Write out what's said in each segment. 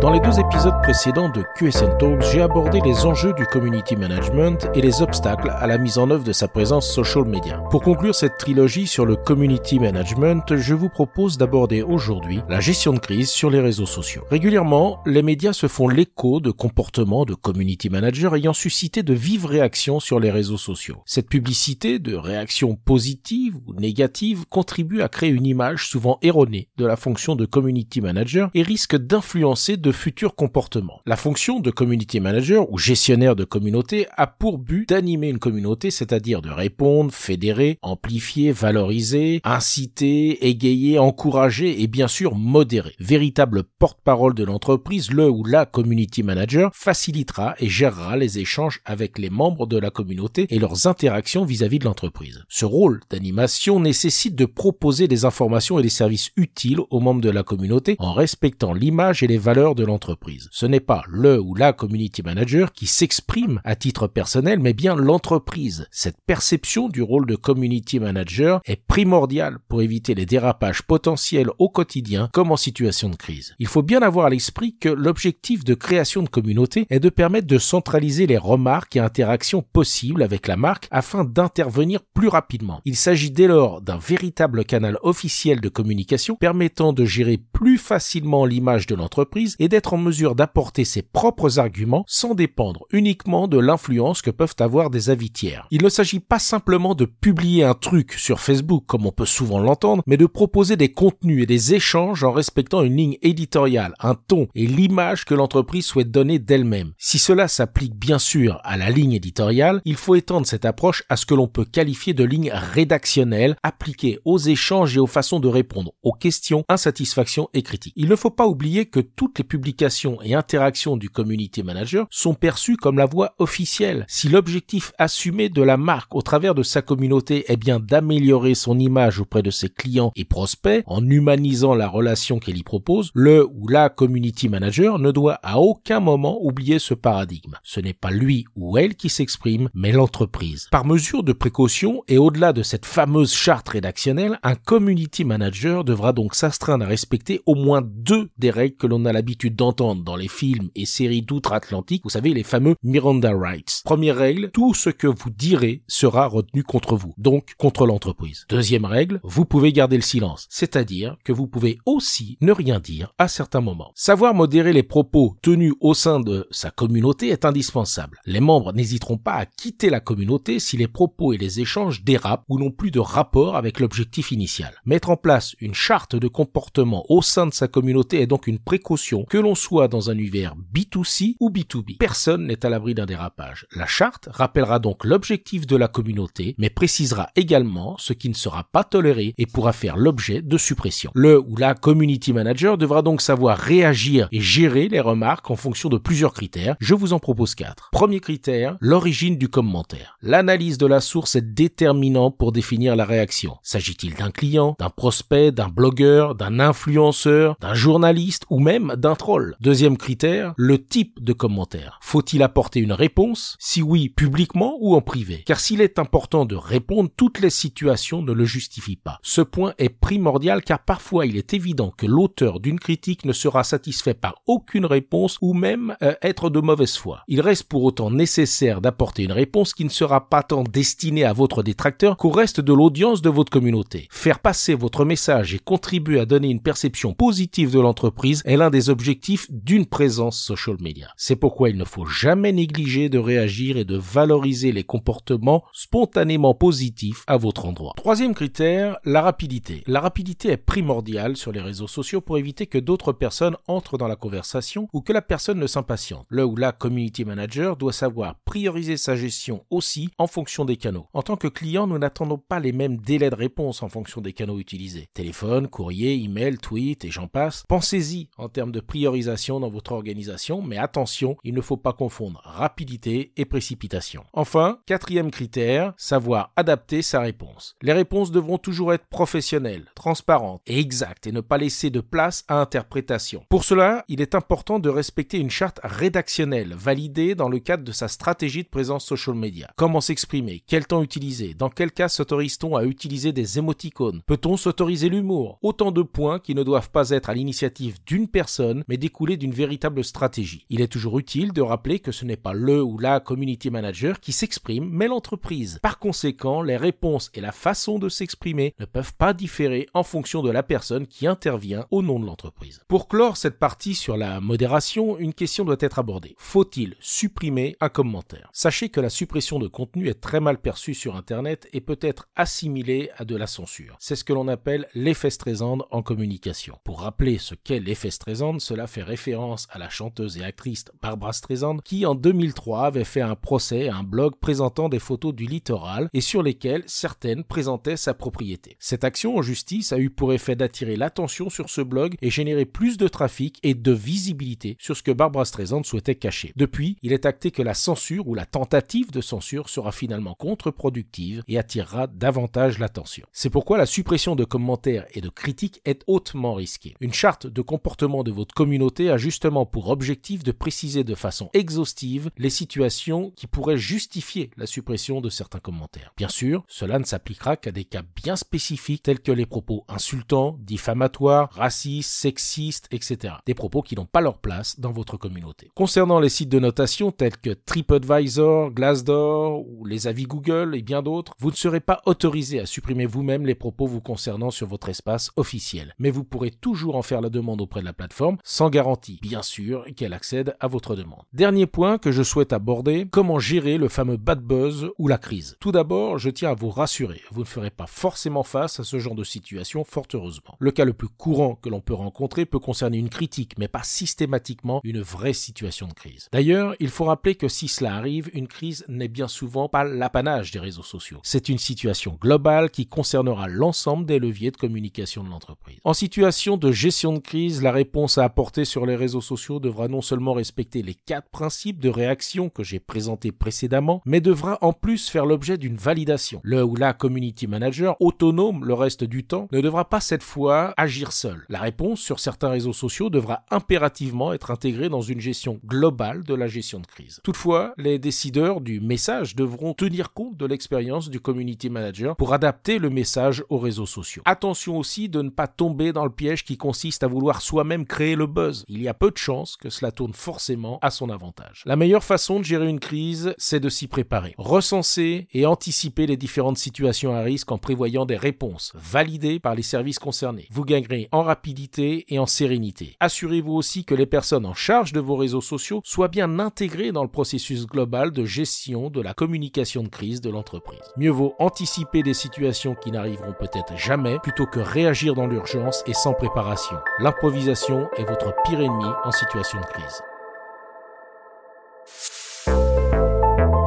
dans les deux épisodes précédents de QSN Talks, j'ai abordé les enjeux du community management et les obstacles à la mise en œuvre de sa présence social media. Pour conclure cette trilogie sur le community management, je vous propose d'aborder aujourd'hui la gestion de crise sur les réseaux sociaux. Régulièrement, les médias se font l'écho de comportements de community managers ayant suscité de vives réactions sur les réseaux sociaux. Cette publicité de réactions positives ou négatives contribue à créer une image souvent erronée de la fonction de community manager et risque d'influencer futurs comportements. La fonction de community manager ou gestionnaire de communauté a pour but d'animer une communauté, c'est-à-dire de répondre, fédérer, amplifier, valoriser, inciter, égayer, encourager et bien sûr modérer. Véritable porte-parole de l'entreprise, le ou la community manager facilitera et gérera les échanges avec les membres de la communauté et leurs interactions vis-à-vis de l'entreprise. Ce rôle d'animation nécessite de proposer des informations et des services utiles aux membres de la communauté en respectant l'image et les valeurs de l'entreprise. Ce n'est pas le ou la community manager qui s'exprime à titre personnel, mais bien l'entreprise. Cette perception du rôle de community manager est primordiale pour éviter les dérapages potentiels au quotidien comme en situation de crise. Il faut bien avoir à l'esprit que l'objectif de création de communauté est de permettre de centraliser les remarques et interactions possibles avec la marque afin d'intervenir plus rapidement. Il s'agit dès lors d'un véritable canal officiel de communication permettant de gérer plus facilement l'image de l'entreprise et d'être en mesure d'apporter ses propres arguments sans dépendre uniquement de l'influence que peuvent avoir des avis tiers. Il ne s'agit pas simplement de publier un truc sur Facebook comme on peut souvent l'entendre, mais de proposer des contenus et des échanges en respectant une ligne éditoriale, un ton et l'image que l'entreprise souhaite donner d'elle-même. Si cela s'applique bien sûr à la ligne éditoriale, il faut étendre cette approche à ce que l'on peut qualifier de ligne rédactionnelle appliquée aux échanges et aux façons de répondre aux questions, insatisfactions et critiques. Il ne faut pas oublier que toutes les publications et interactions du community manager sont perçues comme la voie officielle. Si l'objectif assumé de la marque au travers de sa communauté est bien d'améliorer son image auprès de ses clients et prospects en humanisant la relation qu'elle y propose, le ou la community manager ne doit à aucun moment oublier ce paradigme. Ce n'est pas lui ou elle qui s'exprime, mais l'entreprise. Par mesure de précaution et au-delà de cette fameuse charte rédactionnelle, un community manager devra donc s'astreindre à respecter au moins deux des règles que l'on a l'habitude d'entendre dans les films et séries d'outre-Atlantique, vous savez, les fameux Miranda Rights. Première règle, tout ce que vous direz sera retenu contre vous, donc contre l'entreprise. Deuxième règle, vous pouvez garder le silence, c'est-à-dire que vous pouvez aussi ne rien dire à certains moments. Savoir modérer les propos tenus au sein de sa communauté est indispensable. Les membres n'hésiteront pas à quitter la communauté si les propos et les échanges dérapent ou n'ont plus de rapport avec l'objectif initial. Mettre en place une charte de comportement au sein de sa communauté est donc une précaution l'on soit dans un univers B2C ou B2B. Personne n'est à l'abri d'un dérapage. La charte rappellera donc l'objectif de la communauté, mais précisera également ce qui ne sera pas toléré et pourra faire l'objet de suppression. Le ou la community manager devra donc savoir réagir et gérer les remarques en fonction de plusieurs critères. Je vous en propose quatre. Premier critère, l'origine du commentaire. L'analyse de la source est déterminant pour définir la réaction. S'agit-il d'un client, d'un prospect, d'un blogueur, d'un influenceur, d'un journaliste ou même d'un Deuxième critère, le type de commentaire. Faut-il apporter une réponse Si oui, publiquement ou en privé? Car s'il est important de répondre, toutes les situations ne le justifient pas. Ce point est primordial car parfois il est évident que l'auteur d'une critique ne sera satisfait par aucune réponse ou même euh, être de mauvaise foi. Il reste pour autant nécessaire d'apporter une réponse qui ne sera pas tant destinée à votre détracteur qu'au reste de l'audience de votre communauté. Faire passer votre message et contribuer à donner une perception positive de l'entreprise est l'un des objectifs d'une présence social media. C'est pourquoi il ne faut jamais négliger de réagir et de valoriser les comportements spontanément positifs à votre endroit. Troisième critère, la rapidité. La rapidité est primordiale sur les réseaux sociaux pour éviter que d'autres personnes entrent dans la conversation ou que la personne ne s'impatiente. Le ou la community manager doit savoir prioriser sa gestion aussi en fonction des canaux. En tant que client, nous n'attendons pas les mêmes délais de réponse en fonction des canaux utilisés. Téléphone, courrier, email, tweet et j'en passe. Pensez-y en termes de priorisation dans votre organisation, mais attention, il ne faut pas confondre rapidité et précipitation. Enfin, quatrième critère, savoir adapter sa réponse. Les réponses devront toujours être professionnelles, transparentes et exactes et ne pas laisser de place à interprétation. Pour cela, il est important de respecter une charte rédactionnelle validée dans le cadre de sa stratégie de présence social media. Comment s'exprimer? Quel temps utiliser? Dans quel cas s'autorise-t-on à utiliser des émoticônes? Peut-on s'autoriser l'humour? Autant de points qui ne doivent pas être à l'initiative d'une personne, mais découler d'une véritable stratégie. Il est toujours utile de rappeler que ce n'est pas le ou la community manager qui s'exprime, mais l'entreprise. Par conséquent, les réponses et la façon de s'exprimer ne peuvent pas différer en fonction de la personne qui intervient au nom de l'entreprise. Pour clore cette partie sur la modération, une question doit être abordée. Faut-il supprimer un commentaire? Sachez que la suppression de contenu est très mal perçue sur Internet et peut être assimilée à de la censure. C'est ce que l'on appelle l'effet Streisand en communication. Pour rappeler ce qu'est l'effet Streisand, fait référence à la chanteuse et actrice Barbara Streisand qui en 2003 avait fait un procès à un blog présentant des photos du littoral et sur lesquelles certaines présentaient sa propriété. Cette action en justice a eu pour effet d'attirer l'attention sur ce blog et générer plus de trafic et de visibilité sur ce que Barbara Streisand souhaitait cacher. Depuis, il est acté que la censure ou la tentative de censure sera finalement contre-productive et attirera davantage l'attention. C'est pourquoi la suppression de commentaires et de critiques est hautement risquée. Une charte de comportement de votre communauté a justement pour objectif de préciser de façon exhaustive les situations qui pourraient justifier la suppression de certains commentaires. Bien sûr, cela ne s'appliquera qu'à des cas bien spécifiques tels que les propos insultants, diffamatoires, racistes, sexistes, etc. Des propos qui n'ont pas leur place dans votre communauté. Concernant les sites de notation tels que TripAdvisor, Glassdoor ou les avis Google et bien d'autres, vous ne serez pas autorisé à supprimer vous-même les propos vous concernant sur votre espace officiel. Mais vous pourrez toujours en faire la demande auprès de la plateforme sans garantie, bien sûr, qu'elle accède à votre demande. Dernier point que je souhaite aborder, comment gérer le fameux bad buzz ou la crise. Tout d'abord, je tiens à vous rassurer, vous ne ferez pas forcément face à ce genre de situation, fort heureusement. Le cas le plus courant que l'on peut rencontrer peut concerner une critique, mais pas systématiquement une vraie situation de crise. D'ailleurs, il faut rappeler que si cela arrive, une crise n'est bien souvent pas l'apanage des réseaux sociaux. C'est une situation globale qui concernera l'ensemble des leviers de communication de l'entreprise. En situation de gestion de crise, la réponse à apporter sur les réseaux sociaux devra non seulement respecter les quatre principes de réaction que j'ai présentés précédemment, mais devra en plus faire l'objet d'une validation. Le ou la community manager, autonome le reste du temps, ne devra pas cette fois agir seul. La réponse sur certains réseaux sociaux devra impérativement être intégrée dans une gestion globale de la gestion de crise. Toutefois, les décideurs du message devront tenir compte de l'expérience du community manager pour adapter le message aux réseaux sociaux. Attention aussi de ne pas tomber dans le piège qui consiste à vouloir soi-même créer le Il y a peu de chances que cela tourne forcément à son avantage. La meilleure façon de gérer une crise, c'est de s'y préparer. Recenser et anticiper les différentes situations à risque en prévoyant des réponses validées par les services concernés. Vous gagnerez en rapidité et en sérénité. Assurez-vous aussi que les personnes en charge de vos réseaux sociaux soient bien intégrées dans le processus global de gestion de la communication de crise de l'entreprise. Mieux vaut anticiper des situations qui n'arriveront peut-être jamais plutôt que réagir dans l'urgence et sans préparation. L'improvisation est votre pire ennemi en situation de crise.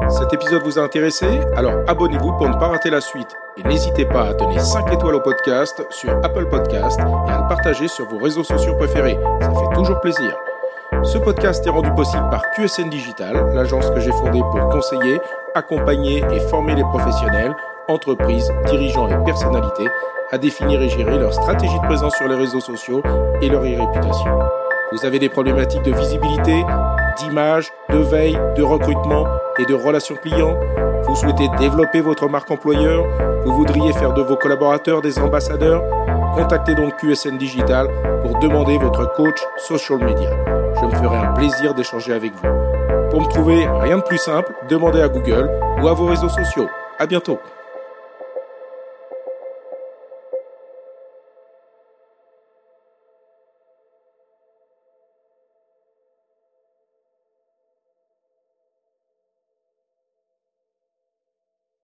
Cet épisode vous a intéressé? Alors abonnez-vous pour ne pas rater la suite. Et n'hésitez pas à donner 5 étoiles au podcast sur Apple Podcast et à le partager sur vos réseaux sociaux préférés. Ça fait toujours plaisir. Ce podcast est rendu possible par QSN Digital, l'agence que j'ai fondée pour conseiller, accompagner et former les professionnels, entreprises, dirigeants et personnalités à définir et gérer leur stratégie de présence sur les réseaux sociaux et leur e-réputation. Vous avez des problématiques de visibilité, d'image, de veille, de recrutement et de relations clients Vous souhaitez développer votre marque employeur Vous voudriez faire de vos collaborateurs des ambassadeurs Contactez donc QSN Digital pour demander votre coach social media. Je me ferai un plaisir d'échanger avec vous. Pour me trouver, rien de plus simple, demandez à Google ou à vos réseaux sociaux. À bientôt.